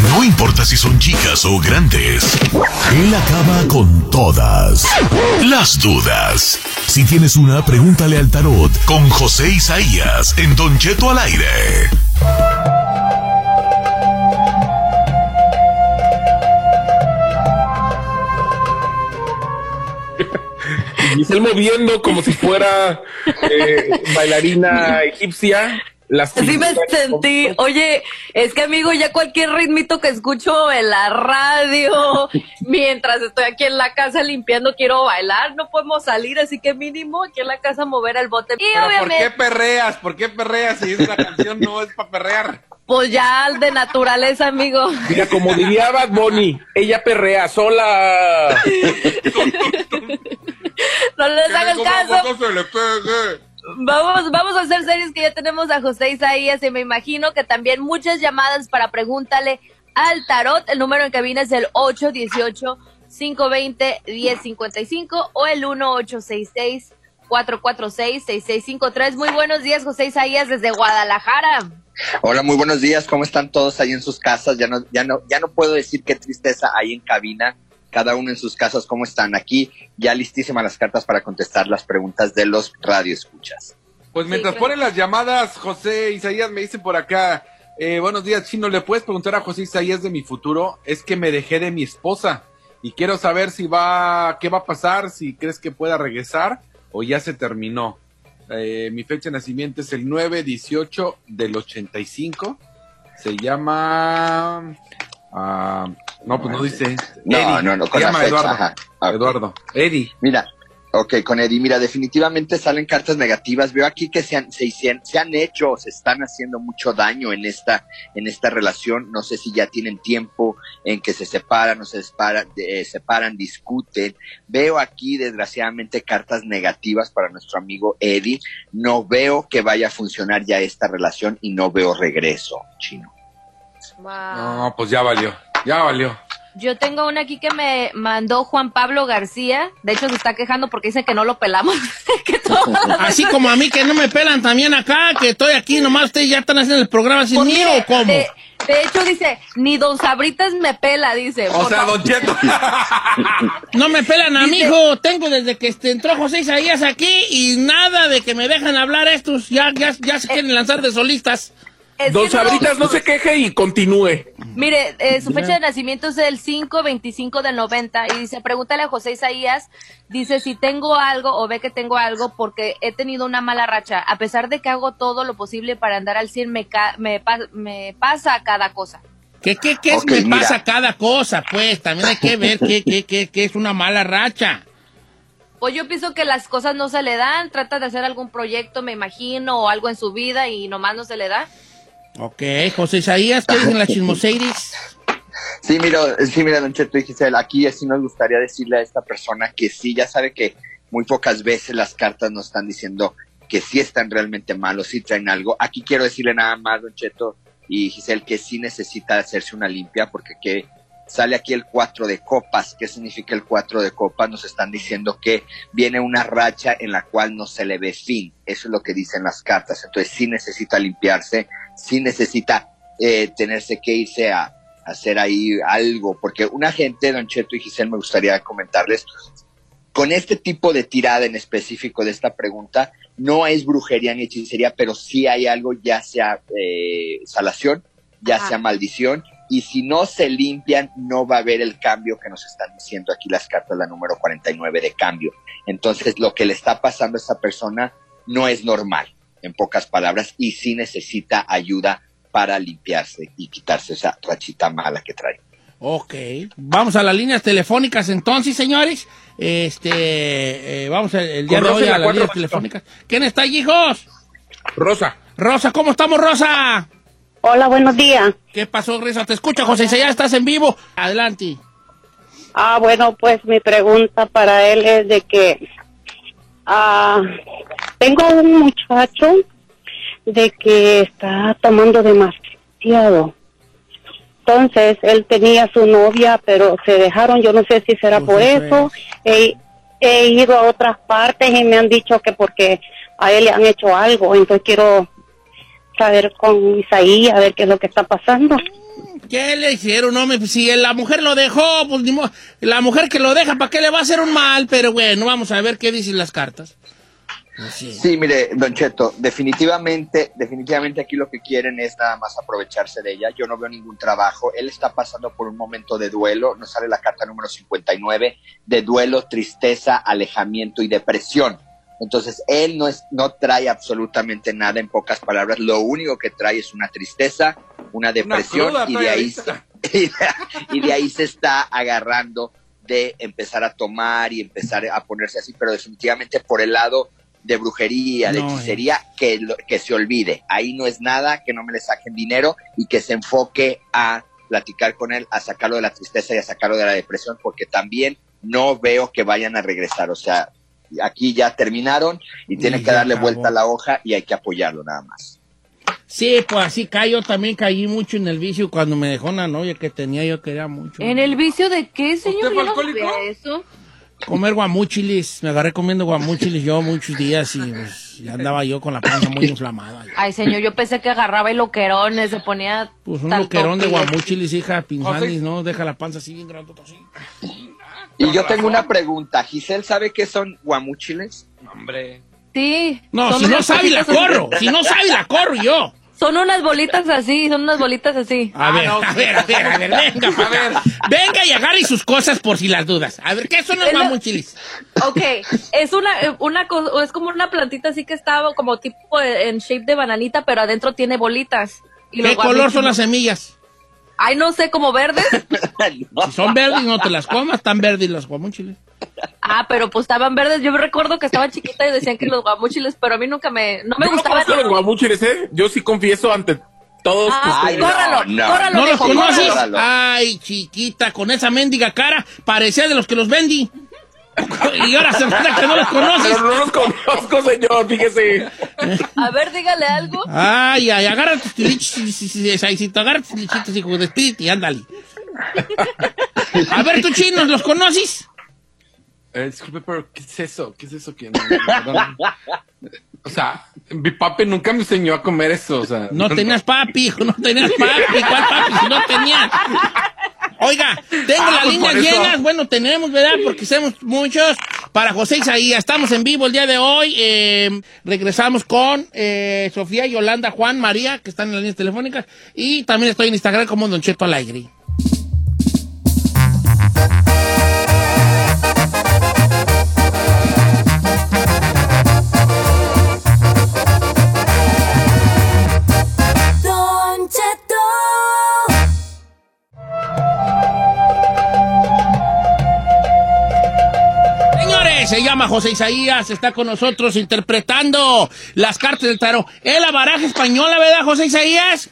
No importa si son chicas o grandes, él acaba con todas las dudas. Si tienes una, pregúntale al tarot con José Isaías en Don Cheto al aire. Y moviendo como si fuera eh, bailarina egipcia. Las Así me sentí. Oye, es que amigo, ya cualquier ritmito que escucho en la radio, mientras estoy aquí en la casa limpiando, quiero bailar, no podemos salir, así que mínimo aquí en la casa mover el bote. Y Pero ¿por obviamente, qué perreas? ¿Por qué perreas si esa canción no es para perrear? pues ya de naturaleza, amigo. Mira, como diría Bad Bunny, ella perrea sola. No les hagas Como caso. se le pegue. Vamos, vamos a hacer series que ya tenemos a José Isaías y me imagino que también muchas llamadas para pregúntale al tarot. El número en cabina es el 818-520-1055 o el 1866-446-6653. Muy buenos días, José Isaías, desde Guadalajara. Hola, muy buenos días. ¿Cómo están todos ahí en sus casas? Ya no, ya no, ya no puedo decir qué tristeza hay en cabina. Cada uno en sus casas, ¿cómo están? Aquí ya listísimas las cartas para contestar las preguntas de los radioescuchas. Pues mientras Sí, ponen las llamadas, José Isaías me dice por acá, eh, buenos días, Chino, ¿le puedes preguntar a José Isaías de mi futuro? Es que me dejé de mi esposa y quiero saber si va, qué va a pasar, si crees que pueda regresar o ya se terminó. Eh, mi fecha de nacimiento es el 9-18 del 85. Se llama... ah, no, pues no dice. No, Eddie. no, no, con la llama Eduardo. ajá. Eduardo. Eddie. Mira, ok, con Eddie, mira, definitivamente salen cartas negativas. Veo aquí que se han, se, se han hecho, se están haciendo mucho daño en esta, en esta relación. No sé si ya tienen tiempo en que se separan o se separan, eh, separan, discuten. Veo aquí, desgraciadamente, cartas negativas para nuestro amigo Eddie. No veo que vaya a funcionar ya esta relación y no veo regreso, chino. No, pues ya valió. Ya valió. Yo tengo una aquí que me mandó Juan Pablo García. De hecho, se está quejando porque dice que no lo pelamos. que Así como a mí que no me pelan también acá, que estoy aquí, nomás ustedes ya están haciendo el programa sin mí o cómo. De, de hecho, dice, ni Don Sabritas me pela, dice. O sea, favor. Don Cheto. No me pelan a mi hijo, tengo desde que este, entró José Isaías aquí y nada de que me dejan hablar estos, ya, ya, ya se quieren lanzar de solistas. Es Don no- Sabritas, no se queje y continúe. Mire, eh, su fecha de nacimiento es el 5-25 del 90 y dice, pregúntale a José Isaías, dice si tengo algo o ve que tengo algo porque he tenido una mala racha. A pesar de que hago todo lo posible para andar al 100, me, ca- me, pa- me pasa cada cosa. ¿Qué, qué, qué es me mira. pasa cada cosa? Pues también hay que ver qué, qué, qué, qué es una mala racha. Pues yo pienso que las cosas no se le dan, trata de hacer algún proyecto, me imagino, o algo en su vida y nomás no se le da. Ok, José Isaías, ¿qué dicen las chismoseiris? Sí, mira, sí, mira, Don Cheto y Giselle, aquí sí nos gustaría decirle a esta persona que sí, ya sabe que muy pocas veces las cartas nos están diciendo que sí están realmente malos, sí traen algo. Aquí quiero decirle nada más, Don Cheto y Giselle, que sí necesita hacerse una limpia porque que sale aquí el 4 de copas. ¿Qué significa el 4 de copas? Nos están diciendo que viene una racha en la cual no se le ve fin. Eso es lo que dicen las cartas. Entonces sí necesita limpiarse, sí necesita eh, tenerse que irse a, a hacer ahí algo, porque una gente, Don Cheto y Giselle, me gustaría comentarles, con este tipo de tirada en específico de esta pregunta, no es brujería ni hechicería, pero sí hay algo, ya sea eh, salación, ya Ajá. sea maldición, y si no se limpian, no va a haber el cambio que nos están diciendo aquí las cartas, la número 49 de cambio. Entonces, lo que le está pasando a esta persona no es normal, en pocas palabras, y sí necesita ayuda para limpiarse y quitarse esa rachita mala que trae. Ok, vamos a las líneas telefónicas entonces, señores. Este, eh, vamos el, el día de hoy en la a las líneas telefónicas. ¿Quién está ahí, hijos? Rosa. Rosa, ¿cómo estamos, Rosa? Hola, buenos días. ¿Qué pasó, Rosa? Te escucha, José ya estás en vivo. Adelante. Ah, bueno, pues mi pregunta para él es de que ah, tengo un muchacho de que está tomando demasiado. Entonces, él tenía su novia, pero se dejaron, yo no sé si será Pues por eso. He, he ido a otras partes y me han dicho que porque a él le han hecho algo, entonces quiero saber con Isaí, a ver qué es lo que está pasando. ¿Qué le hicieron? No, me, si la mujer lo dejó, pues. La mujer que lo deja, ¿para qué le va a hacer un mal? Pero bueno, vamos a ver qué dicen las cartas. Sí. Sí, mire, Don Cheto, definitivamente, definitivamente aquí lo que quieren es nada más aprovecharse de ella. Yo no veo ningún trabajo. Él está pasando por un momento de duelo. Nos sale la carta número 59 de duelo, tristeza, alejamiento y depresión. Entonces, él no, es, no trae absolutamente nada en pocas palabras. Lo único que trae es una tristeza, una depresión y de ahí ahorita. se- y de, y de ahí se está agarrando de empezar a tomar y empezar a ponerse así, pero definitivamente por el lado de brujería, de No, hechicería, que, lo- que se olvide. Ahí no es nada, que no me le saquen dinero y que se enfoque a platicar con él, a sacarlo de la tristeza y a sacarlo de la depresión, porque también no veo que vayan a regresar. O sea, aquí ya terminaron y tiene que darle acabó. vuelta a la hoja y hay que apoyarlo nada más. Sí, pues así caí. Yo también caí mucho en el vicio cuando me dejó una novia que tenía, yo quería mucho. ¿En el vicio de qué, señor? ¿Usted fue no eso. Comer guamuchilis. Me agarré comiendo guamuchilis yo muchos días y pues, ya andaba yo con la panza muy inflamada. Ay, señor, yo pensé que agarraba el loquerón, se ponía... Pues un loquerón de toque. guamuchilis, hija, pinzanis, José. ¿no? Deja la panza así bien grandota así. Y yo tengo una pregunta. ¿Giselle sabe qué son guamúchiles? Hombre. Sí. No, si no sabe, la corro. Si no sabe, la corro yo. Son unas bolitas así, son unas bolitas así. A Ah, ver, no, a ver, a ver, a ver, venga, A ver. Venga y agarre sus cosas por si las dudas. A ver, ¿qué son los guamuchilis? Ok, es una, eh, una cosa, es como una plantita así que estaba como tipo en shape de bananita, pero adentro tiene bolitas. Y ¿Qué color son las semillas? Ay, no sé, como verdes. Si son verdes, no te las comas, están verdes los guamuchiles. Ah, pero pues estaban verdes. Yo me recuerdo que estaba chiquita y decían que los guamuchiles, pero a mí nunca me, no me Yo gustaban. los guamuchiles, ¿eh? Yo sí confieso ante todos Ah, Ay, córralo, no, córralo, ¿No los conoces? córralo. Córralo. Ay, chiquita, con esa mendiga cara, parecía de los que los vendí. Y ahora se nota que no los conoces. Pero no los conozco, señor, fíjese. A ver, dígale algo. Ay, ay, agarra tus tilichitos, Saicito, agarra tus tilichitos, hijo de espíritu, y ándale. A ver, tú chinos, ¿los conoces? Eh, disculpe, pero ¿qué es eso? ¿Qué es eso que no? perdón. O sea, mi papi nunca me enseñó a comer eso. O sea, No tenías papi, hijo, no tenías papi. ¿Cuál papi si no tenías? Oiga, tengo Ah, las pues líneas llenas. Bueno, tenemos, ¿verdad? Porque somos muchos. Para José Isaías, estamos en vivo el día de hoy. Eh, regresamos con eh, Sofía, Yolanda, Juan, María, que están en las líneas telefónicas. Y también estoy en Instagram como Don Cheto Alegre. Se llama José Isaías, está con nosotros interpretando las cartas del tarot. ¿Es la baraja española, verdad, José Isaías?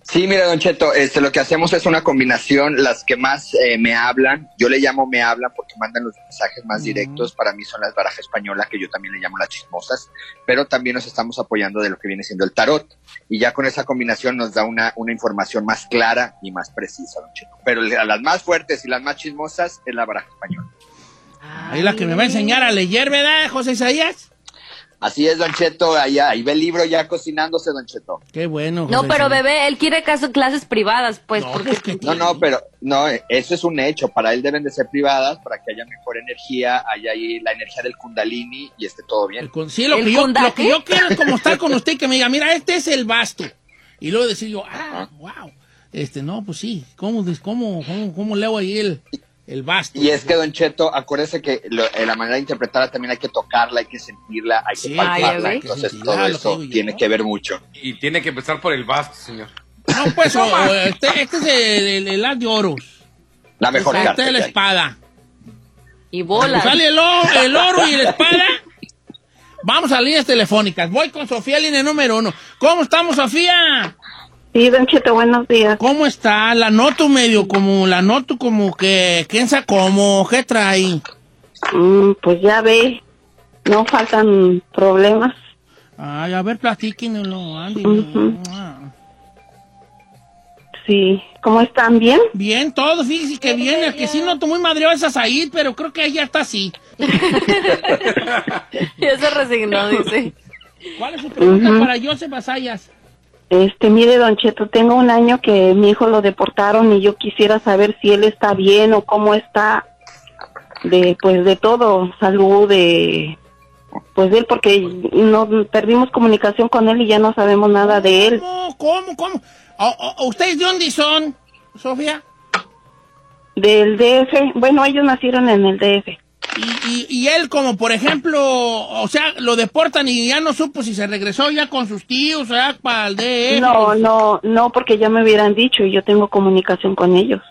Sí, mira, Don Cheto, este, lo que hacemos es una combinación, las que más eh, me hablan, yo le llamo me hablan porque mandan los mensajes más directos, para mí son las barajas españolas, que yo también le llamo las chismosas, pero también nos estamos apoyando de lo que viene siendo el tarot, y ya con esa combinación nos da una, una información más clara y más precisa, Don Cheto. Pero a las más fuertes y las más chismosas es la baraja española. Ahí la que me va a enseñar a leer, ¿verdad, José Isaías? Así es, Don Cheto, allá, ahí ve el libro ya cocinándose, Don Cheto. Qué bueno. No, José pero Isaías. bebé, él quiere caso- clases privadas, pues, No, porque pues, que No, no, pero no, eso es un hecho. Para él deben de ser privadas para que haya mejor energía, haya ahí la energía del Kundalini y esté todo bien. El sí, lo ¿El que, yo, lo que yo quiero es como estar con usted que me diga, mira, este es el basto. Y luego decir yo, ah, wow. Este, no, pues sí. ¿Cómo, cómo, cómo, cómo leo ahí el, el basto? Y es que, Don Cheto, acuérdese que lo- eh, la manera de interpretarla también hay que tocarla, hay que sentirla, hay Sí, que palparla. ay, Entonces, ay. todo eso yo. tiene que ver mucho. Y tiene que empezar por el basto, señor. No, pues, este, este es el, el, el as de oros. La mejor Esta carta. es la hay. espada. Y bolas. Sale el oro, el oro y la espada. Vamos a líneas telefónicas. Voy con Sofía, línea número uno. ¿Cómo estamos, Sofía? Sí, Don Cheto, buenos días. ¿Cómo está? La noto medio como, la noto como que, ¿quién sabe cómo? ¿Qué trae? Mm, pues ya ve, no faltan problemas. Ay, a ver, platíquenlo, Andy. Ah. Sí, ¿cómo están? ¿Bien? Bien, todo, fíjese que bien. El que sí noto muy madreado es a Said, pero creo que ella está así. Ya se resignó, dice. ¿Cuál es su pregunta Ujú. para Joseph Asayas? Este, mire, Don Cheto, tengo un año que mi hijo lo deportaron y yo quisiera saber si él está bien o cómo está de, pues, de todo, salud, de, pues, de él, porque no perdimos comunicación con él y ya no sabemos nada de él. ¿Cómo? ¿Cómo? ¿Cómo? ¿O- o- ¿Ustedes de dónde son, Sofía? Del DF, bueno, ellos nacieron en el DF. Y, y- y él, como por ejemplo, o sea, lo deportan y ya no supo si se regresó ya con sus tíos, o sea, para el DF. No, no, no, porque ya me hubieran dicho y yo tengo comunicación con ellos.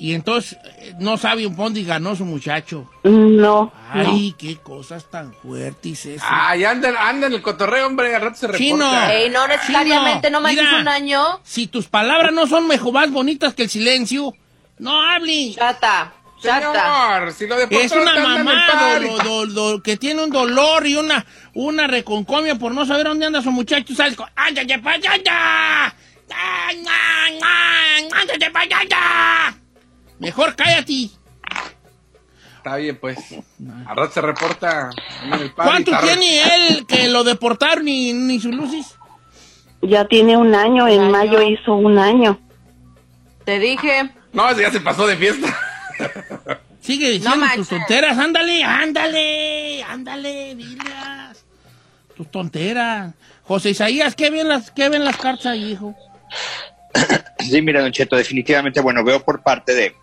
Y entonces eh, no sabe un dónde ganó su muchacho. No, Ay, qué cosas tan fuertes eso. Ay, anda, anda en el cotorreo, hombre, al rato se reporta. Chino. Ey, no necesariamente, no manches mira. un año. Si tus palabras no son mejor más bonitas que el silencio, no hable. Chata. Señor, si lo Es una mamá do- do- do- que tiene un dolor y una, una reconcomia por no saber dónde anda su muchacho. Sales con, ¡ándate para allá! ¡Ándate para allá! Mejor cállate. Está bien, pues. Al rato se reporta. el ¿Cuánto tiene él que lo deportaron ni, ni sus luces? ya tiene un año, en año. mayo hizo un año. Te dije. No, ese ya se pasó de fiesta. Sigue diciendo No tus tonteras. Ándale, ándale, ándale, dilas. Tus tonteras. José Isaías, ¿qué ven las, qué ven las cartas ahí, hijo? Sí, mira, Don Cheto, definitivamente, bueno, veo por parte de,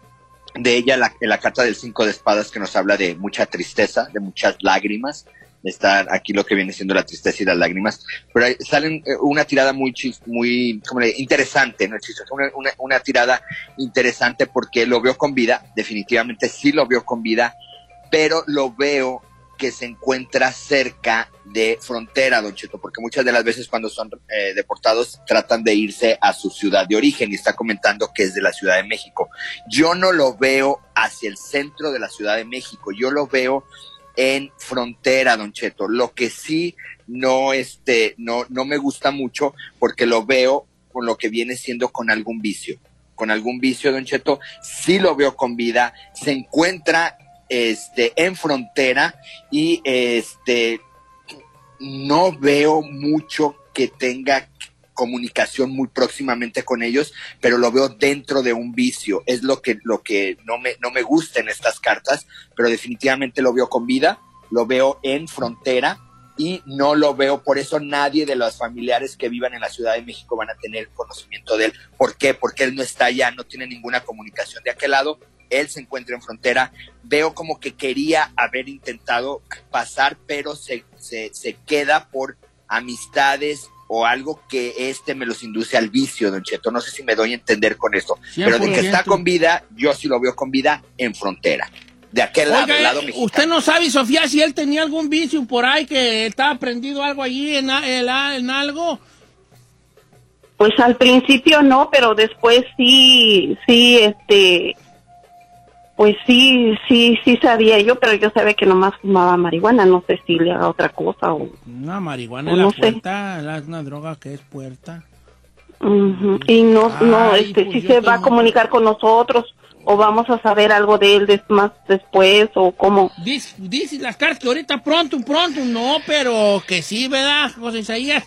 de ella la, la carta del cinco de espadas que nos habla de mucha tristeza, de muchas lágrimas. Está aquí lo que viene siendo la tristeza y las lágrimas. Pero salen eh, una tirada muy, chis- muy como le- interesante, ¿no? Chistosa, una, una tirada interesante porque lo veo con vida, definitivamente sí lo veo con vida, pero lo veo que se encuentra cerca de frontera, Don Cheto, porque muchas de las veces cuando son eh, deportados tratan de irse a su ciudad de origen y está comentando que es de la Ciudad de México. Yo no lo veo hacia el centro de la Ciudad de México, yo lo veo en frontera, Don Cheto. Lo que sí no, este, no, no me gusta mucho porque lo veo con lo que viene siendo con algún vicio. Con algún vicio, Don Cheto, sí lo veo con vida, se encuentra este, en frontera y este, no veo mucho que tenga comunicación muy próximamente con ellos, pero lo veo dentro de un vicio. Es lo que, lo que no, me, no me gusta en estas cartas, pero definitivamente lo veo con vida, lo veo en frontera y no lo veo, por eso nadie de los familiares que vivan en la Ciudad de México van a tener conocimiento de él. ¿Por qué? Porque él no está allá, no tiene ninguna comunicación de aquel lado, él se encuentra en frontera. Veo como que quería haber intentado pasar, pero se, se, se queda por amistades o algo que este me los induce al vicio, Don Cheto. No sé si me doy a entender con esto, pero de que 100%. está con vida, yo sí lo veo con vida en frontera. De aquel lado, Oiga, del lado eh, mexicano. usted no sabe, Sofía, si él tenía algún vicio por ahí que estaba prendido algo allí en, a- en a- en algo. Pues al principio no, pero después sí, sí, este, pues sí, sí, sí sabía yo, pero yo sabía que nomás fumaba marihuana, no sé si le haga otra cosa o... Una marihuana la no sé. puerta, la- una droga que es puerta. Y no, no, Ay, este, pues si se va a comunicar con nosotros o vamos a saber algo de él des- más después o cómo. Dice, dice las cartas que ahorita pronto, pronto, no, pero que sí, ¿verdad, José Isaías?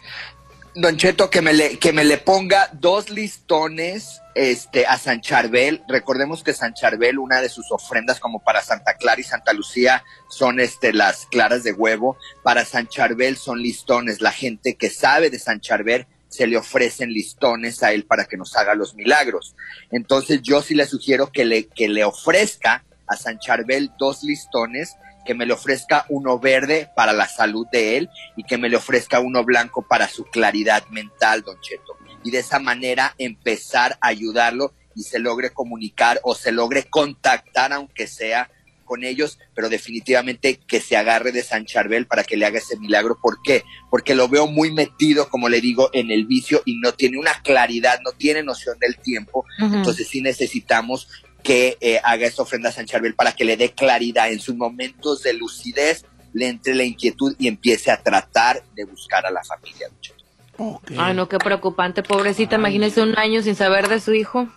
Don Cheto, que me le, que me le ponga dos listones este, a San Charbel. Recordemos que San Charbel, una de sus ofrendas como para Santa Clara y Santa Lucía, son este, las claras de huevo. Para San Charbel son listones. La gente que sabe de San Charbel se le ofrecen listones a él para que nos haga los milagros. Entonces yo sí le sugiero que le, que le ofrezca a San Charbel dos listones, que me le ofrezca uno verde para la salud de él y que me le ofrezca uno blanco para su claridad mental, don Cheto. Y de esa manera empezar a ayudarlo y se logre comunicar o se logre contactar, aunque sea con ellos, pero definitivamente que se agarre de San Charbel para que le haga ese milagro. ¿Por qué? Porque lo veo muy metido, como le digo, en el vicio y no tiene una claridad, no tiene noción del tiempo. Entonces sí necesitamos que eh, haga esta ofrenda a San Charbel para que le dé claridad en sus momentos de lucidez, le entre la inquietud y empiece a tratar de buscar a la familia. don Cheto. Ok. Ay, no, qué preocupante, pobrecita. Imagínese un año sin saber de su hijo.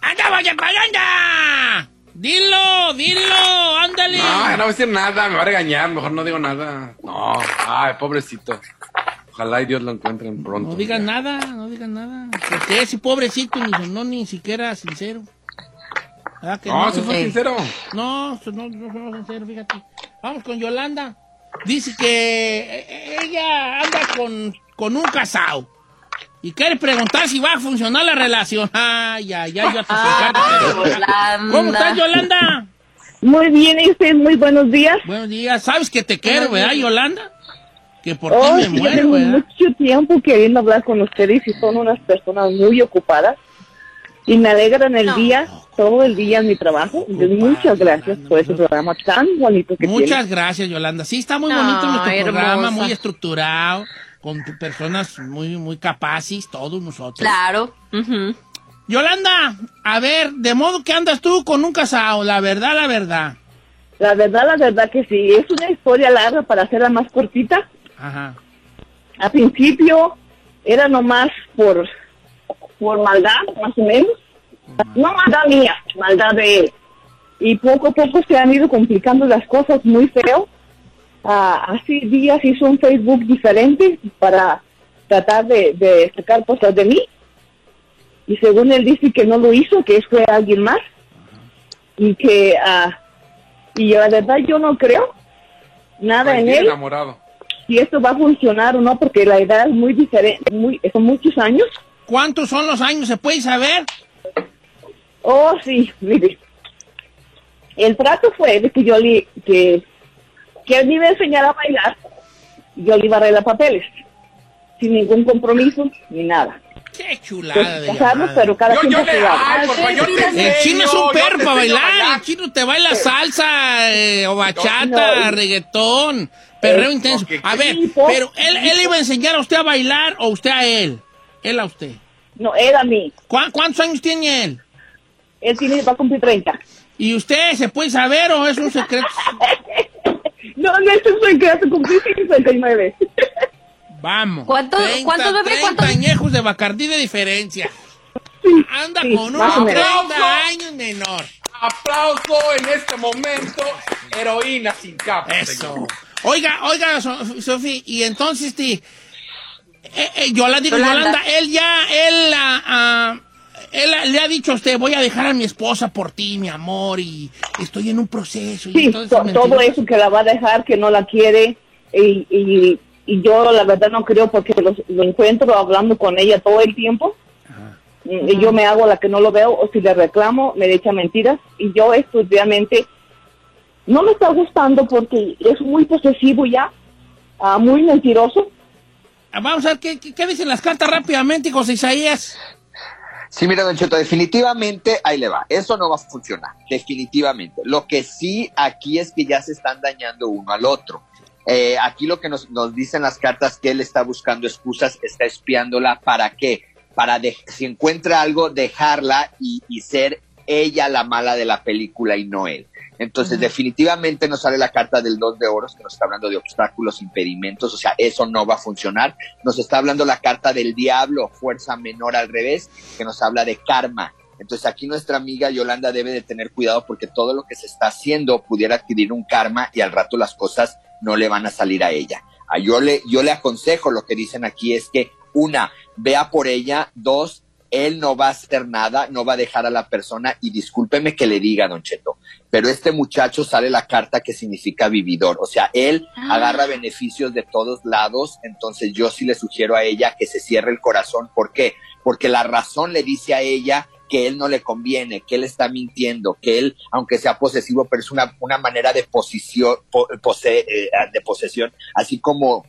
¡Anda, vaya para allá! Dilo, dilo, ándale. No, no voy a decir nada, me va a regañar, mejor no digo nada. No, ay, pobrecito. Ojalá y Dios lo encuentren pronto. No digan nada, no digan nada. Porque ese pobrecito ni no ni siquiera sincero. ¿Verdad que No, eso fue Sí. sincero. No, no, no fue sincero, fíjate. Vamos con Yolanda. Dice que eh, ella anda con, con un casado. Y quiere preguntar si va a funcionar la relación. Ay, ay, ay, yo te Ah. ¿Cómo estás, Yolanda? Muy bien, ¿y usted? Muy buenos días. Buenos días. ¿Sabes que te quiero, verdad, Yolanda? Que por ti Oh, me sí, yo muero, tengo ¿verdad? mucho tiempo queriendo hablar con ustedes y son unas personas muy ocupadas. Y me alegran el No. día, todo el día en mi trabajo. Muchas gracias por ese programa tan bonito que Muchas gracias, Yolanda. Sí, está muy No, bonito nuestro hermosa. programa, muy estructurado, con personas muy, muy capaces, todos nosotros. Claro. ujú. Yolanda, a ver, de modo que andas tú con un casado, la verdad, la verdad. La verdad, la verdad que sí. Es una historia larga para hacerla más cortita. Ajá. Al principio era nomás por, por maldad, más o menos. No maldad mía, maldad de él. Y poco a poco se han ido complicando las cosas muy feo. Ah, hace días hizo un Facebook diferente para tratar de, de sacar cosas de mí. Y según él dice que no lo hizo, que fue alguien más. Y que, ah, y la verdad yo no creo nada en él enamorado. si esto va a funcionar o no, porque la edad es muy diferente, muy, son muchos años. ¿Cuántos son los años? ¿Se puede saber? Oh, sí, mire. El trato fue de que yo le, que, que él me iba a enseñar a bailar, y yo le iba a arreglar papeles, sin ningún compromiso ni nada. Qué chulada Pues, casarnos, pero cada Yo, quien yo le. Ay, por favor, yo te El chino es un perro te para bailar. El chino te baila salsa, eh, o bachata, No. reggaetón, perreo intenso. A ver, sí, pero él, él iba a enseñar a usted a bailar o usted a él. Él a usted. No, era mí. ¿Cuá- ¿Cuántos años tiene él? Él tiene, va a cumplir 30. ¿Y usted se puede saber o es un secreto? No, no es un secreto, cumplí 59. Vamos. ¿Cuántos- cuántos, bebé? 30 ¿Cuántos? añejos de Bacardí de diferencia. Anda sí, con unos menos. 30 años menor. Aplauso en este momento. Heroína sin capa. Eso. señor. Oiga, oiga, So- Sofía, y entonces, este, eh, eh, yo la digo, Yolanda. Yolanda, él ya, él, ah, ah, él ah, le ha dicho a usted, voy a dejar a mi esposa por ti, mi amor, y estoy en un proceso. y Sí, todo to- eso, todo mentiras. eso que la va a dejar, que no la quiere, y, y, y yo la verdad no creo porque lo, encuentro hablando con ella todo el tiempo. Y yo me hago la que no lo veo, o si le reclamo, me echa mentiras. Y yo esto realmente no me está gustando porque es muy posesivo ya, ah, muy mentiroso. Vamos a ver qué, dicen las cartas rápidamente, José Isaías. Sí, mira, Don Cheto, definitivamente ahí le va. Eso no va a funcionar, definitivamente. Lo que sí aquí es que ya se están dañando uno al otro. Eh, aquí lo que nos, dicen las cartas que él está buscando excusas, está espiándola. ¿Para qué? Para si encuentra algo, dejarla y ser ella la mala de la película y no él. Entonces, definitivamente nos sale la carta del dos de oros que nos está hablando de obstáculos, impedimentos, o sea, eso no va a funcionar. Nos está hablando la carta del diablo, fuerza menor al revés, que nos habla de karma. Entonces aquí nuestra amiga Yolanda debe de tener cuidado porque todo lo que se está haciendo pudiera adquirir un karma y al rato las cosas no le van a salir a ella. A yo le, yo le aconsejo lo que dicen aquí es que una, vea por ella, dos, él no va a hacer nada, no va a dejar a la persona y discúlpeme que le diga, don Cheto, pero este muchacho sale la carta que significa vividor, o sea, él Ah. agarra beneficios de todos lados, entonces yo sí le sugiero a ella que se cierre el corazón, ¿por qué? Porque la razón le dice a ella que él no le conviene, que él está mintiendo, que él, aunque sea posesivo, pero es una, una manera de posición, po- pose- eh, de posesión, así como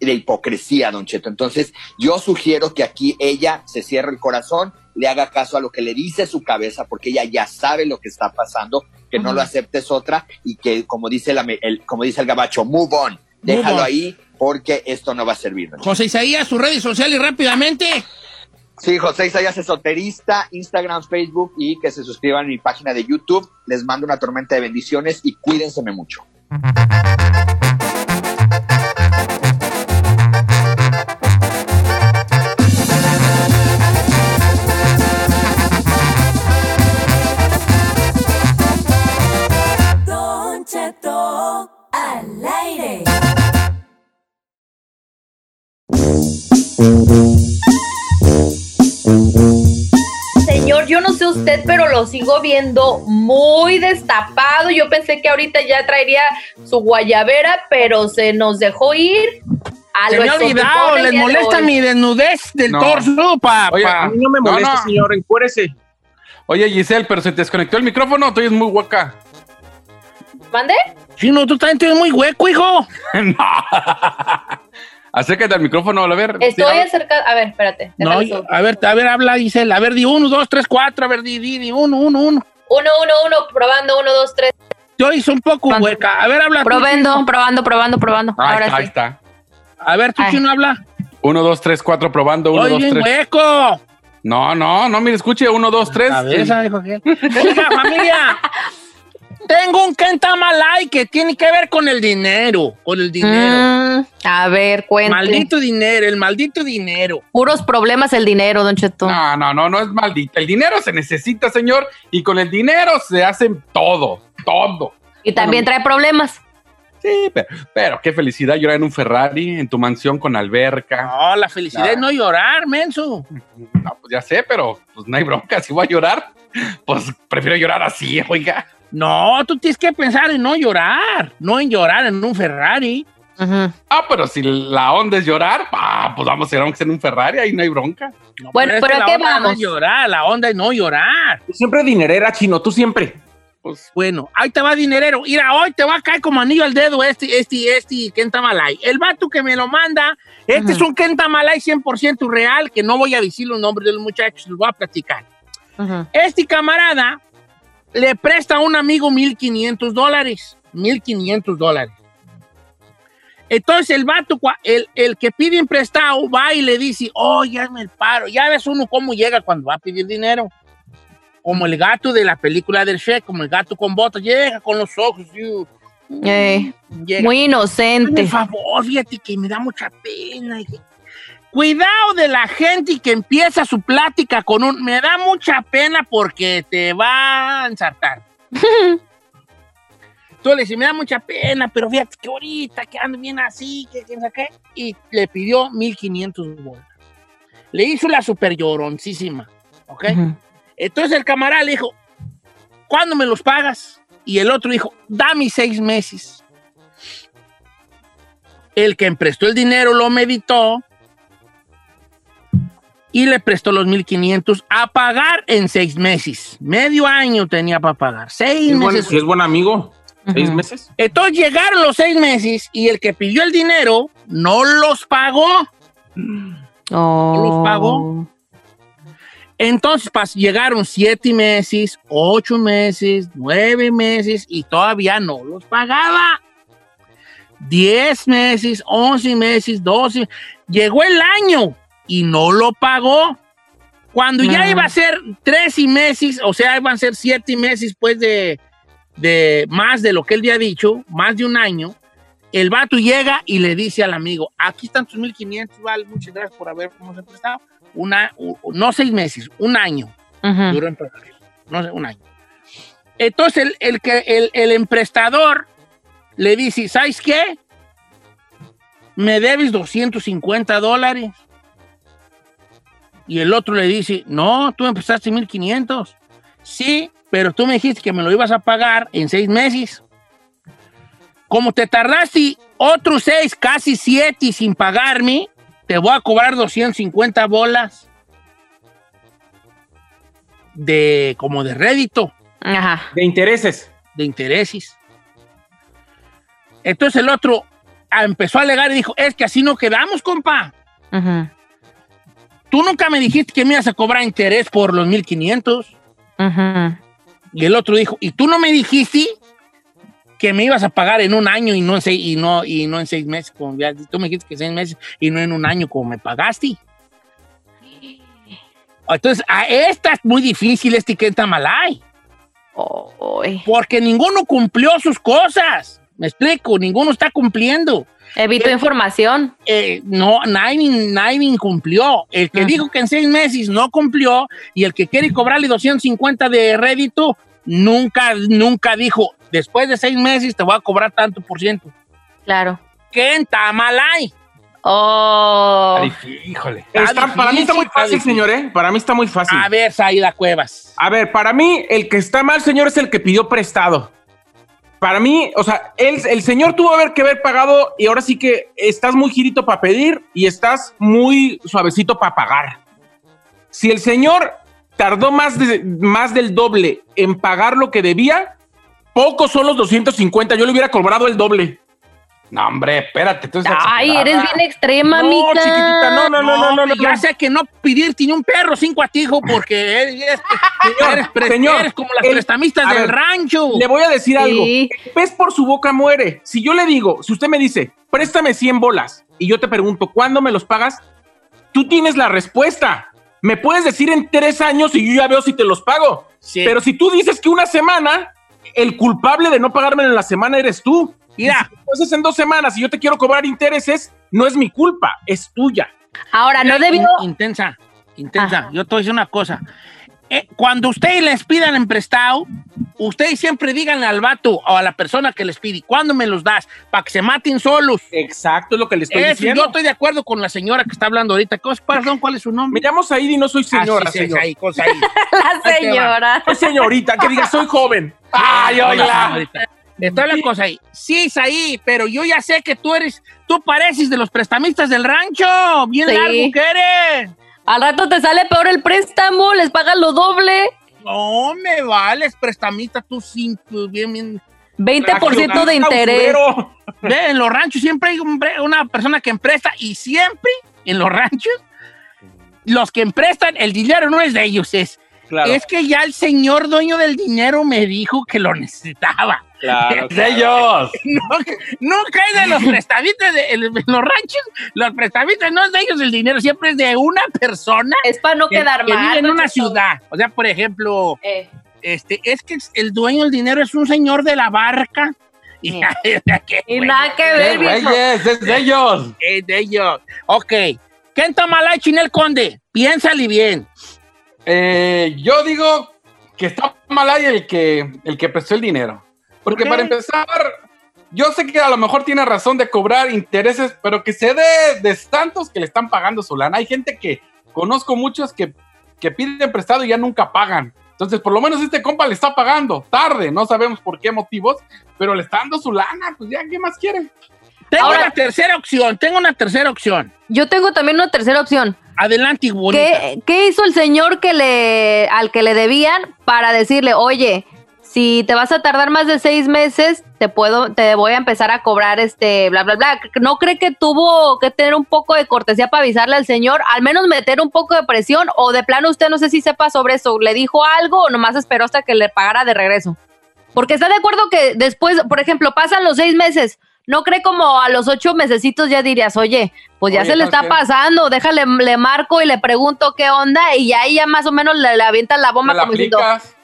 de hipocresía, don Cheto. Entonces, yo sugiero que aquí ella se cierre el corazón, le haga caso a lo que le dice su cabeza, porque ella ya sabe lo que está pasando, que no lo aceptes otra y que, como dice, la, el, como dice el gabacho, move on, déjalo on. ahí porque esto no va a servir. don. José Isaías, sus redes sociales rápidamente. Sí, José Isaías Esoterista, Instagram, Facebook y que se suscriban a mi página de YouTube. Les mando una tormenta de bendiciones y cuídense mucho. Señor, yo no sé usted, pero lo sigo viendo muy destapado. Yo pensé que ahorita ya traería su guayabera, pero se nos dejó ir. A señor Vidao, ¿les molesta mi desnudez del no. torso, papá? A mí no me molesta, señor, encuérese. Oye, Giselle, pero se te desconectó el micrófono, tú eres muy hueca. ¿Mande? Sí, no, tú también eres muy hueco, hijo. no. Acércate al micrófono, a ver. Estoy tira- acerca. A ver, espérate. No, a ver, a ver, habla, Gisela. A ver, di uno, dos, tres, cuatro. A ver, di, di, di, uno, uno, uno. Uno, uno, uno, probando, uno, dos, tres. Yo hice un poco hueca. A ver, habla. tú, Probando, Chino. probando, probando, probando. Ahí Ahora está, ahí sí. está. A ver, tú. Chino, habla. Uno, dos, tres, cuatro, probando. Uno, Oye, dos, bien tres. hueco. No, no, no, mire, escuche. Uno, dos, tres. Cabeza, dijo aquel. Oiga, familia. Tengo un Kentamalay que tiene que ver con el dinero. Con el dinero. Mm, a ver, cuente. Maldito dinero, el maldito dinero. Puros problemas el dinero, Don Cheto. No, no, no, no es maldita. El dinero se necesita, señor, y con el dinero se hacen todo, todo. y también trae problemas. Sí, pero, pero qué felicidad llorar en un Ferrari, en tu mansión con alberca. No, la felicidad No. es no llorar, menso. No, pues ya sé, pero pues no hay bronca. Si voy a llorar, pues prefiero llorar así, oiga. No, tú tienes que pensar en no llorar, no en llorar en un Ferrari. Ah, pero si la onda es llorar, ah, pues vamos a ir aunque sea en un Ferrari, ahí no hay bronca. No, Bueno, pero que ¿a la qué onda no vamos? es llorar, la onda es no llorar. Tú siempre dinerera, chino, tú siempre. Pues Bueno, ahí te va dinerero. Mira, hoy te va a caer como anillo al dedo este, este, este Kentamalay. El vato que me lo manda, este es un Kentamalay 100% real, que no voy a decir los nombres de los muchachos, los voy a platicar. Este camarada le presta a un amigo 1.500 dólares. 1.500 dólares. Entonces el vato, el, el que pide prestado, va y le dice, oh, ya me el paro. Ya ves uno cómo llega cuando va a pedir dinero. Como el gato de la película del Shrek, como el gato con botas, llega con los ojos. y- Eh, muy Hazme inocente. el favor, fíjate que me da mucha pena. Cuidado de la gente que empieza su plática con un... Me da mucha pena porque te va a ensartar. Tú le dices, me da mucha pena, pero fíjate que ahorita que ando bien así, que quién sabe qué. Y le pidió 1.500 bolas. Le hizo la super lloroncísima, ¿ok? Entonces el camarada le dijo, ¿cuándo me los pagas? Y el otro dijo, dame seis meses. El que emprestó el dinero lo meditó y le prestó los 1.500 a pagar en seis meses. Medio año tenía para pagar. Seis Si es, buen, meses. si es buen amigo, seis meses. Entonces llegaron los seis meses y el que pidió el dinero no los pagó. Oh. los pagó? Entonces pas- llegaron siete meses, ocho meses, nueve meses y todavía no los pagaba. Diez meses, once meses, doce. Llegó el año y no lo pagó. Cuando ya iba a ser tres y meses, o sea, iban a ser siete meses pues de, de más de lo que él había dicho, más de un año, el vato llega y le dice al amigo, aquí están tus 1500, vale, muchas gracias por habernos prestado. Una, no seis meses, un año Ujú. duró en. No sé, un año. Entonces el, el que, el, el emprestador le dice, ¿sabes qué? Me debes 250 dólares. Y el otro le dice, no, tú me prestaste 1500. Sí, pero tú me dijiste que me lo ibas a pagar en seis meses. Como te tardaste otros seis, casi siete sin pagarme, te voy a cobrar 250 bolas de como de rédito, Ajá. De intereses. de intereses. Entonces el otro ah, empezó a alegar y dijo, es que así no quedamos, compa. Ujú. Tú nunca me dijiste que me ibas a cobrar interés por los 1500. Ujú. Y el otro dijo, ¿y tú no me dijiste que me ibas a pagar en un año y no en seis, y no, y no en seis meses? Como ya- tú me dijiste que seis meses y no en un año como me pagaste. Entonces, a esta es muy difícil este Kenta Malay, Ay. porque ninguno cumplió sus cosas. Me explico, ninguno está cumpliendo. Evito información. Eh, no, nadie, nadie incumplió. El que Ujú. dijo que en seis meses no cumplió y el que quiere cobrarle 250 de rédito, nunca, nunca dijo, después de seis meses te voy a cobrar tanto por ciento. Claro. ¿Qué en Tamalay? Oh. Híjole. Está- para mí está muy fácil, está señor, ¿eh? Para mí está muy fácil. A ver, Saida Cuevas. A ver, para mí, el que está mal, señor, es el que pidió prestado. Para mí, o sea, el, el señor tuvo haber que haber pagado y ahora sí que estás muy girito para pedir y estás muy suavecito para pagar. Si el señor tardó más, de- más del doble en pagar lo que debía, pocos son los 250. Yo le hubiera cobrado el doble. No, hombre, espérate. Tú eres Ay, exagerada. eres bien extrema, No, mica. chiquitita, no, no, no, no, no, no. Ya sé que no pedir tiene un perro cinco atijo porque él es, Señor, eres, pre- señor, eres como las el- prestamistas del ver, rancho. Le voy a decir Sí. algo. El pez por su boca muere. Si yo le digo, si usted me dice, préstame 100 bolas y yo te pregunto, ¿cuándo me los pagas? Tú tienes la respuesta. Me puedes decir en tres años y yo ya veo si te los pago. Sí. Pero si tú dices que una semana, el culpable de no pagarme en la semana eres tú. Mira. Entonces en dos semanas, si yo te quiero cobrar intereses, no es mi culpa, es tuya. Ahora, no debió. In- Intensa, intensa. Yo te voy a decir una cosa. Eh, cuando ustedes les pidan en prestado, ustedes siempre díganle al vato o a la persona que les pide, ¿cuándo me los das? Para que se maten solos. Exacto, es lo que le estoy diciendo. yo estoy de acuerdo con la señora que está hablando ahorita. ¿Cómo es, perdón, ¿cuál es su Me nombre? llamo Said y no soy señora, Ah, sí, sí, señor. ahí, cosa ahí. La señora. Soy señorita, que diga soy joven. ¡Ay, Hola, oiga! señorita. Está la cosa ahí. Sí, es ahí, pero yo ya sé que tú eres, tú pareces de los prestamistas del rancho. Bien Sí. largo que eres. Al rato te sale peor el préstamo, les pagas lo doble. No me vales, prestamista, tú sin, tú bien, bien. 20% de interés. Ve, en los ranchos siempre hay un una persona que empresta y siempre en los ranchos los que emprestan, el dinero no es de ellos, es, Claro, es que ya el señor dueño del dinero me dijo que lo necesitaba. Claro. ¡De ellos! No, nunca es de los prestamistas de, en los ranchos, los prestamistas no es de ellos el dinero, siempre es de una persona Es para no que, quedar que mal. vive en una ciudad. O sea, por ejemplo, Eh, este, es que el dueño del dinero es un señor de la barca. Y, y bueno, nada que ¡De ver, reyes! ¡Es de ellos! eh, de ellos. Ok. ¿Qué en Tamalay, Chinel Conde? Piénsale bien. Eh, yo digo que está mal ahí el que, el que prestó el dinero. Porque para empezar, yo sé que a lo mejor tiene razón de cobrar intereses, pero que se dé de tantos que le están pagando su lana. Hay gente que conozco muchos que, que piden prestado y ya nunca pagan. Entonces, por lo menos este compa le está pagando tarde, no sabemos por qué motivos, pero le está dando su lana, pues ya, ¿qué más quieren? Tengo Ahora- una tercera opción, tengo una tercera opción. Yo tengo también una tercera opción. Adelante, bonita. ¿Qué, qué hizo el señor que le, al que le debían para decirle, oye, si te vas a tardar más de seis meses, te puedo, te voy a empezar a cobrar este, bla, bla, bla? ¿No cree que tuvo que tener un poco de cortesía para avisarle al señor? Al menos meter un poco de presión, o de plano usted no sé si sepa sobre eso, ¿le dijo algo o nomás esperó hasta que le pagara de regreso? Porque está de acuerdo que después, por ejemplo, pasan los seis meses, ¿no cree como a los ocho mesecitos ya dirías, oye, pues ya Oye, se le ¿sabes está pasando, déjale, le marco y le pregunto qué onda y ahí ya más o menos le, le avientan la bomba ¿Me la como diciendo?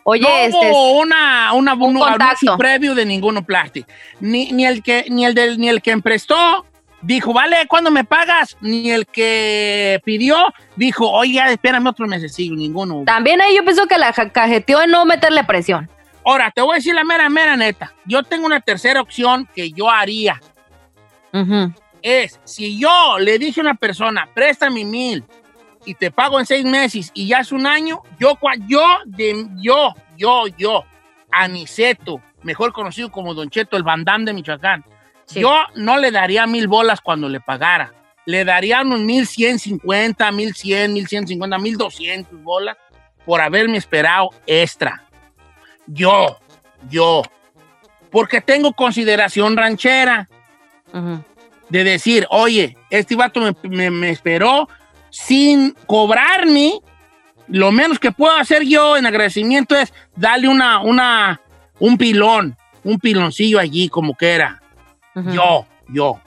Oye, no este, hubo una, una, un, contacto. previo de ninguno plástico. Ni, ni el que, ni el del, ni el que emprestó dijo, vale, ¿cuándo me pagas? Ni el que pidió dijo, oye, espérame otro mesecillo, ninguno. también ahí yo pienso que la cajeteó en no meterle presión. Ahora, te voy a decir la mera, mera neta. Yo tengo una tercera opción que yo haría. Es, si yo le dije a una persona, préstame mil y te pago en seis meses y ya es un año, yo, yo, de, yo, yo, yo, Aniceto, mejor conocido como Don Cheto, el bandán de Michoacán, Sí. yo no le daría mil bolas cuando le pagara. Le daría unos mil cien cincuenta, mil cien, mil cien cincuenta, mil doscientos bolas por haberme esperado extra. Yo, yo, porque tengo consideración ranchera Ujú. de decir, oye, este vato me, me- me esperó sin cobrarme. Lo menos que puedo hacer yo en agradecimiento es darle una, una, un pilón, un piloncillo allí, como que era. Yo, yo.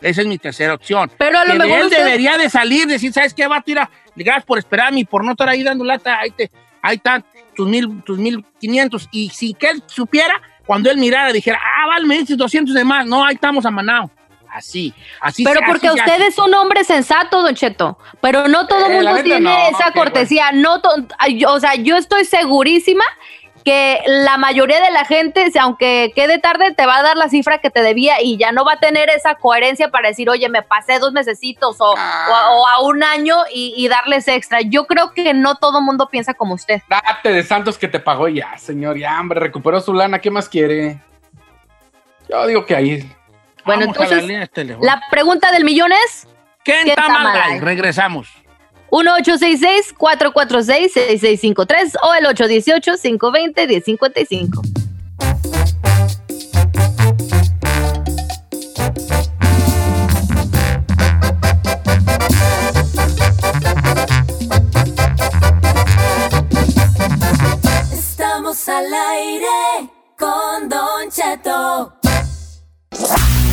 Esa es mi tercera opción. Pero a lo mejor él usted- debería de salir, decir, ¿sabes qué, vato? Mira, gracias por esperarme y por no estar ahí dando lata. Ahí, te, ahí están tus mil, tus mil quinientos. Y si que él supiera, cuando él mirara, dijera, ah, vale, me dices 200 de más. No, ahí estamos amanados. Así, así Pero porque así se usted hace. es un hombre sensato, Don Cheto. Pero no todo el Eh, mundo tiene no, esa cortesía. No o sea, yo estoy segurísima que la mayoría de la gente, aunque quede tarde, te va a dar la cifra que te debía y ya no va a tener esa coherencia para decir, oye, me pasé dos mesecitos o, Ah. o- o a un año y, y darles extra. Yo creo que no todo mundo piensa como usted. Date de Santos que te pagó ya, señor. Ya, hombre, recuperó su lana. ¿Qué más quiere? Yo digo que ahí. Bueno, Vamos a entonces. La pregunta del millón es ¿Quién ¿quién está está mal mal ahí? ahí? Regresamos. 1-866-446-6653 o el 818-520-1055. Estamos al aire con Don Cheto.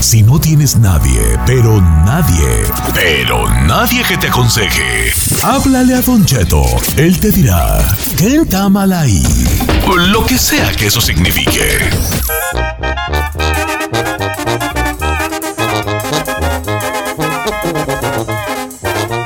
Si no tienes nadie, pero nadie, pero nadie que te aconseje, háblale a Don Cheto. Él te dirá, ¿qué está mal ahí? Lo que sea que eso signifique.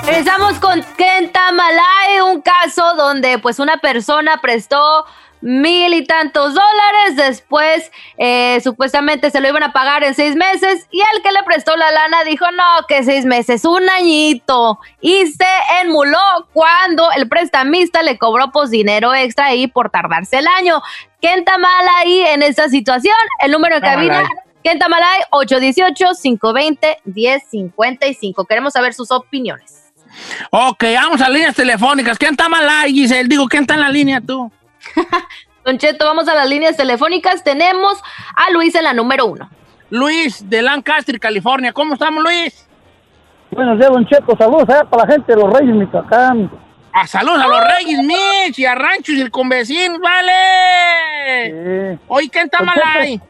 Empezamos con Kenta Malay, un caso donde pues una persona prestó mil y tantos dólares, después eh, supuestamente se lo iban a pagar en seis meses y el que le prestó la lana dijo no, que seis meses, un añito y se enmuló cuando el prestamista le cobró pues dinero extra ahí por tardarse el año. Kenta Malay en esta situación, el número de cabina Malay. Kenta Malay 818-520-1055. Queremos saber sus opiniones. Ok, vamos a líneas telefónicas. ¿Quién está mal ahí, Giselle? Digo, ¿quién está en la línea tú? Don Cheto, vamos a las líneas telefónicas. Tenemos a Luis en la número uno. Luis de Lancaster, California. ¿Cómo estamos, Luis? Buenos días, Don Cheto. Saludos allá para la gente de los Reyes, Michoacán. A saludos a los Reyes Mitch y a Ranchos y el Convecín, ¿vale? Eh, Oye, ¿quién está mal ahí?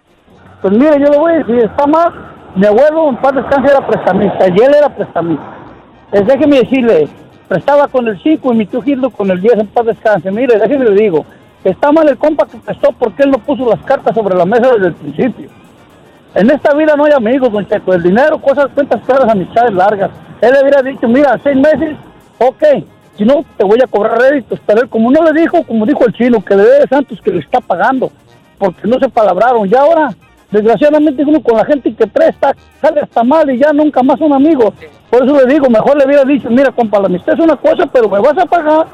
Pues mire, yo le voy a decir, está mal. Mi abuelo, en paz descanse, era prestamista y él era prestamista. Eh, déjeme decirle, prestaba con el 5 y mi tío Gildo con el 10 en paz descanse. Mire, déjeme le digo, está mal el compa que prestó porque él no puso las cartas sobre la mesa desde el principio. En esta vida no hay amigos, don Cheto. El dinero, cosas, cuentas claras, amistades largas. Él le hubiera dicho, mira, seis meses, ok. Si no, te voy a cobrar réditos. Pero él, como no le dijo, como dijo el chino, que le debe Santos que le está pagando. Porque no se palabraron. Y ahora, desgraciadamente, uno con la gente que presta, sale hasta mal y ya nunca más son amigos. Por eso le digo, mejor le hubiera dicho, mira, compa, la amistad es una cosa, pero me vas a pagar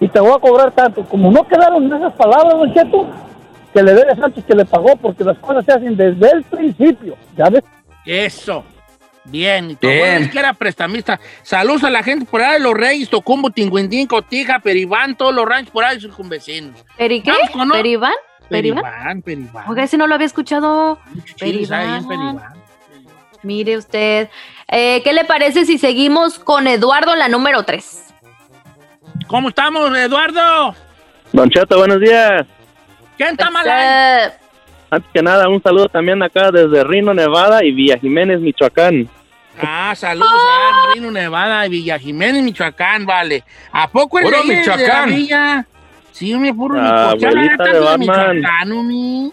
y te voy a cobrar tanto. Como no quedaron en esas palabras, don Cheto, que le debe Santos que le pagó, porque las cosas se hacen desde el principio. ¿Ya ves? Eso. Bien. Y tu es que era prestamista. Saludos a la gente por ahí de los Reyes, Tocumbo, Tinguindín, Cotija, Peribán, todos los ranchos por ahí, sus convecinos. ¿Peri qué? Vamos con- ¿Peribán? ¿Peribán? Peribán, Peribán. Oiga, ese no lo había escuchado. Peribán. Peribán. Mire usted. Eh, ¿Qué le parece si seguimos con Eduardo en la número tres? ¿Cómo estamos, Eduardo? Don Cheto, buenos días. ¿Quién está mal ahí? Antes que nada, un saludo también acá desde Rino, Nevada y Villa Jiménez, Michoacán. Ah, saludos a Rino, Nevada y Villa Jiménez, Michoacán, vale. ¿A poco eres Puro de ahí, de la Michoacán. Villa? Sí, me puro Ah, Michoacán. de. Michoacán.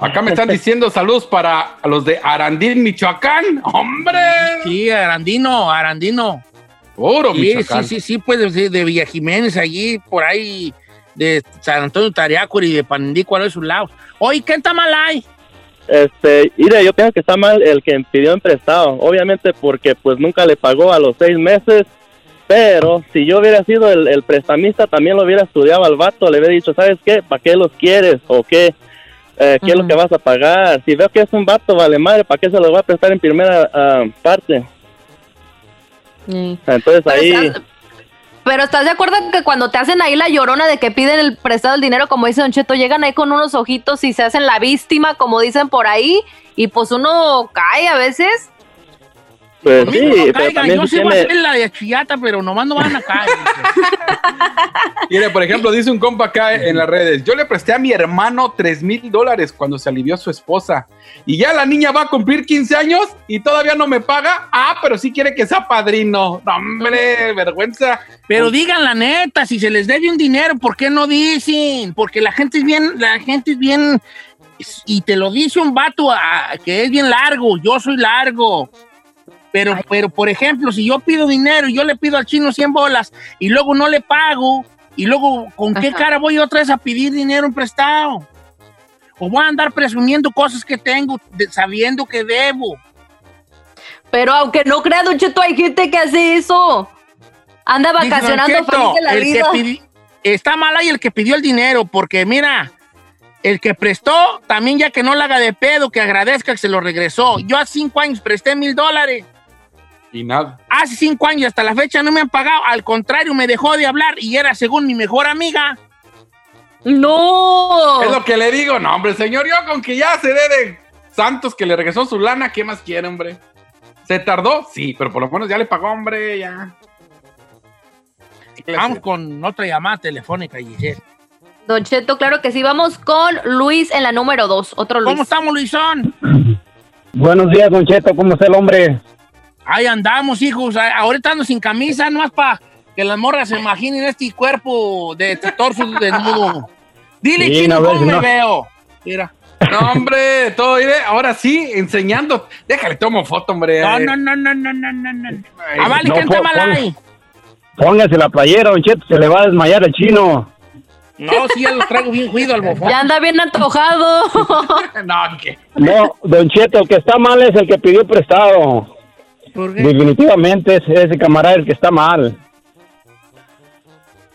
Acá me están diciendo saludos para los de Arandín, Michoacán. ¡Hombre! Sí, Arandino, Arandino. Puro Sí, Michoacán. sí, sí, sí, pues de, de Villa Jiménez, allí, por ahí, de San Antonio Tariácuri y de Panindícuaro de sus lados. Oye, ¿quién está mal ahí? Este, mire, yo pienso que está mal el que pidió en prestado, obviamente porque pues nunca le pagó a los seis meses, pero si yo hubiera sido el, el prestamista, también lo hubiera estudiado al vato, le hubiera dicho, ¿sabes qué? ¿Para qué los quieres? ¿O qué? Eh, ¿Qué es lo que vas a pagar? Si veo que es un vato, vale madre, ¿para qué se lo va a prestar en primera ah, parte? Sí. Entonces Pero ahí... estás- Pero estás de acuerdo que cuando te hacen ahí la llorona de que piden el prestado el dinero, como dice Don Cheto, llegan ahí con unos ojitos y se hacen la víctima, como dicen por ahí, y pues uno cae a veces. Pues sí, no pero también yo sí voy a hacer la de chillata, pero nomás no van a caer. Mire, por ejemplo, dice un compa acá en las redes, yo le presté a mi hermano tres mil dólares cuando se alivió su esposa y ya la niña va a cumplir 15 años y todavía no me paga. Ah, pero sí quiere que sea padrino. No, hombre, vergüenza. Pero digan la neta, si se les debe un dinero, ¿por qué no dicen? Porque la gente es bien, la gente es bien, y te lo dice un vato que es bien largo, yo soy largo. Pero, pero, por ejemplo, si yo pido dinero y yo le pido al chino 100 bolas y luego no le pago Y luego, ¿con qué cara voy otra vez a pedir dinero prestado? O voy a andar presumiendo cosas que tengo de- sabiendo que debo. Pero aunque no crea, Don Cheto, hay gente que hace eso. Anda vacacionando "Don Cheto, feliz de la el que vida. pidi- está mal ahí el que pidió el dinero, porque mira, el que prestó, también ya que no le haga de pedo, que agradezca que se lo regresó. Yo hace cinco años presté mil dólares. Y nada. Hace cinco años y hasta la fecha no me han pagado. Al contrario, me dejó de hablar y era según mi mejor amiga. ¡No! Es lo que le digo, no, hombre, señor, yo con que ya se dé de Santos que le regresó su lana, ¿qué más quiere, hombre? ¿Se tardó? Sí, pero por lo menos ya le pagó, hombre, ya. ¿Qué le Vamos con otra llamada telefónica, Giselle. Don Cheto, claro que sí. Vamos con Luis en la número dos. Otro Luis. ¿Cómo estamos, Luisón? Buenos días, Don Cheto, ¿cómo está el hombre? Ahí andamos, hijos. Ahorita ando sin camisa, nomás para que las morras se imaginen este cuerpo de este torso desnudo. Dile, Sí, chino, no, cómo me no. veo. Mira. No, hombre, todo iré, ahora sí, enseñando. Déjale, tomo foto, hombre. No, no, no, no, no, no, no, no. Ay, Ah, vale, no, pon- mal ahí. Póngase la playera, Don Cheto, se le va a desmayar el chino. No, sí, ya lo traigo bien juido al bofón. Ya anda bien antojado. No, ¿qué? No, Don Cheto, el que está mal es el que pidió prestado. ¿Por qué? Definitivamente es ese camarada el que está mal.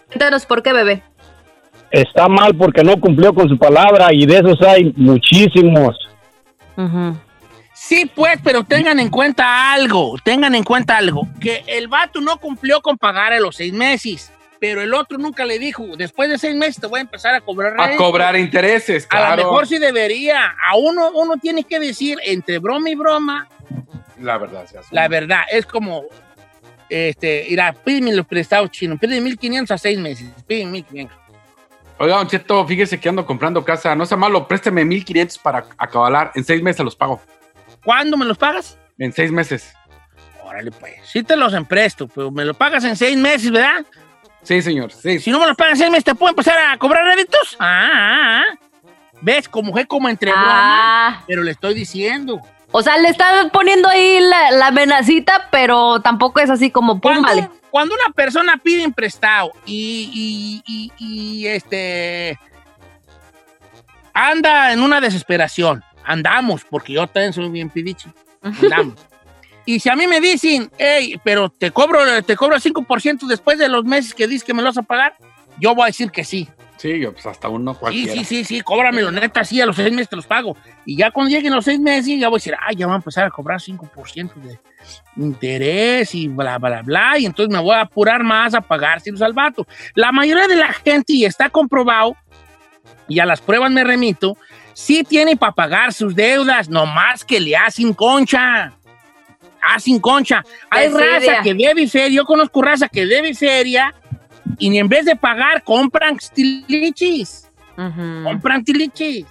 Cuéntanos por qué, bebé. Está mal porque no cumplió con su palabra y de esos hay muchísimos. Sí, pues, pero tengan en cuenta algo, tengan en cuenta algo, que el vato no cumplió con pagar a los seis meses, pero el otro nunca le dijo, después de seis meses te voy a empezar a cobrar A rédito". cobrar intereses, A claro. lo mejor sí debería, a uno, uno tiene que decir entre broma y broma, La verdad, se asume. la verdad, es como, este, irá, pídeme los prestados chinos, pídeme 1500 a seis meses, pídeme 1500. Oiga, Don Cheto, fíjese que ando comprando casa. No sea malo, présteme 1500 para acabalar. En seis meses los pago. ¿Cuándo me los pagas? En seis meses. Órale, pues, sí te los empresto, pero me los pagas en seis meses, ¿verdad? Sí, señor. Sí. Si no me los pagan en seis meses, ¿te puedo empezar a cobrar réditos? Ah, ah, ah. ¿Ves? Como fue como entre broma, Ah, pero le estoy diciendo. O sea, le están poniendo ahí la, la amenacita, pero tampoco es así como, pum, Cuando, vale. cuando una persona pide prestado y, y- y- y, este anda en una desesperación, andamos, porque yo también soy bien pidichi, andamos. Y si a mí me dicen, hey, pero te cobro, te cobro el 5% después de los meses que dices que me lo vas a pagar, yo voy a decir que sí. Sí, yo, pues hasta uno Sí, cualquiera. sí, sí, sí, cóbramelo, neta, sí, a los seis meses te los pago. Y ya cuando lleguen los seis meses, ya voy a decir, ay, ya van a empezar a cobrar 5% de interés y bla, bla, bla, y entonces me voy a apurar más a pagárselos al vato. La mayoría de la gente, y está comprobado, y a las pruebas me remito, sí tiene para pagar sus deudas, nomás que le hacen concha. Hacen concha. Hay raza que debe feria, yo conozco raza que debe feria, y ni en vez de pagar, compran tilichis. Compran tilichis.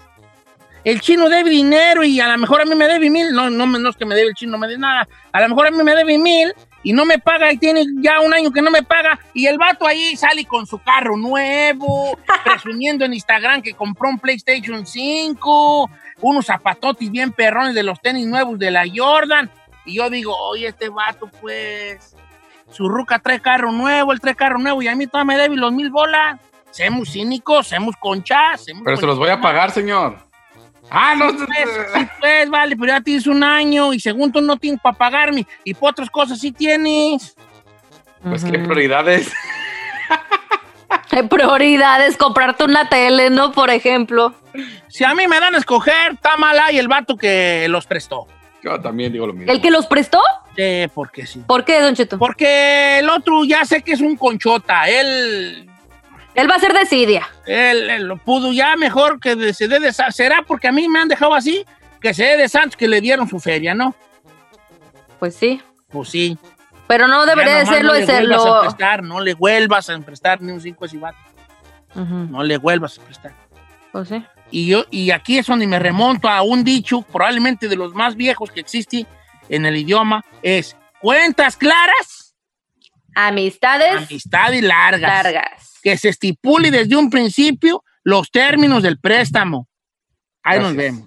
El chino debe dinero y a lo mejor a mí me debe mil. No, no, no es que me debe el chino, no me debe nada. A lo mejor a mí me debe mil y no me paga y tiene ya un año que no me paga. Y el vato ahí sale con su carro nuevo, presumiendo en Instagram que compró un PlayStation 5, unos zapatotis bien perrones de los tenis nuevos de la Jordan. Y yo digo, oye, este vato, pues, su ruca trae carro nuevo, él trae carro nuevo y a mí todavía me debe los mil bolas. Seamos cínicos, seamos conchas. seamos Pero se los voy a pagar, señor. Ah, no. Sí, pues, sí, pues, vale, pero ya tienes un año y según tú no tienes para pagarme y por otras cosas sí tienes. Pues qué prioridades. Hay prioridades, comprarte una tele, ¿no? Por ejemplo. Si a mí me dan a escoger, está mal ahí el vato que los prestó. Yo también digo lo mismo. ¿El que los prestó? Sí, porque sí. ¿Por qué, Don Cheto? Porque el otro ya sé que es un conchota. Él, Él va a ser decidia. él, él lo pudo ya mejor que se dé de Sa- ¿Será porque a mí me han dejado así? Que se dé de Santos que le dieron su feria, ¿no? Pues sí. Pues sí. Pero no debería de serlo no de le vuelvas a serlo. prestar, no le vuelvas a prestar ni un cinco a ese No le vuelvas a prestar. Pues sí. Y, yo, y aquí es donde me remonto a un dicho, probablemente de los más viejos que existe en el idioma, es cuentas claras, Amistades amistades largas. largas. Que se estipule desde un principio los términos del préstamo. Ahí nos vemos.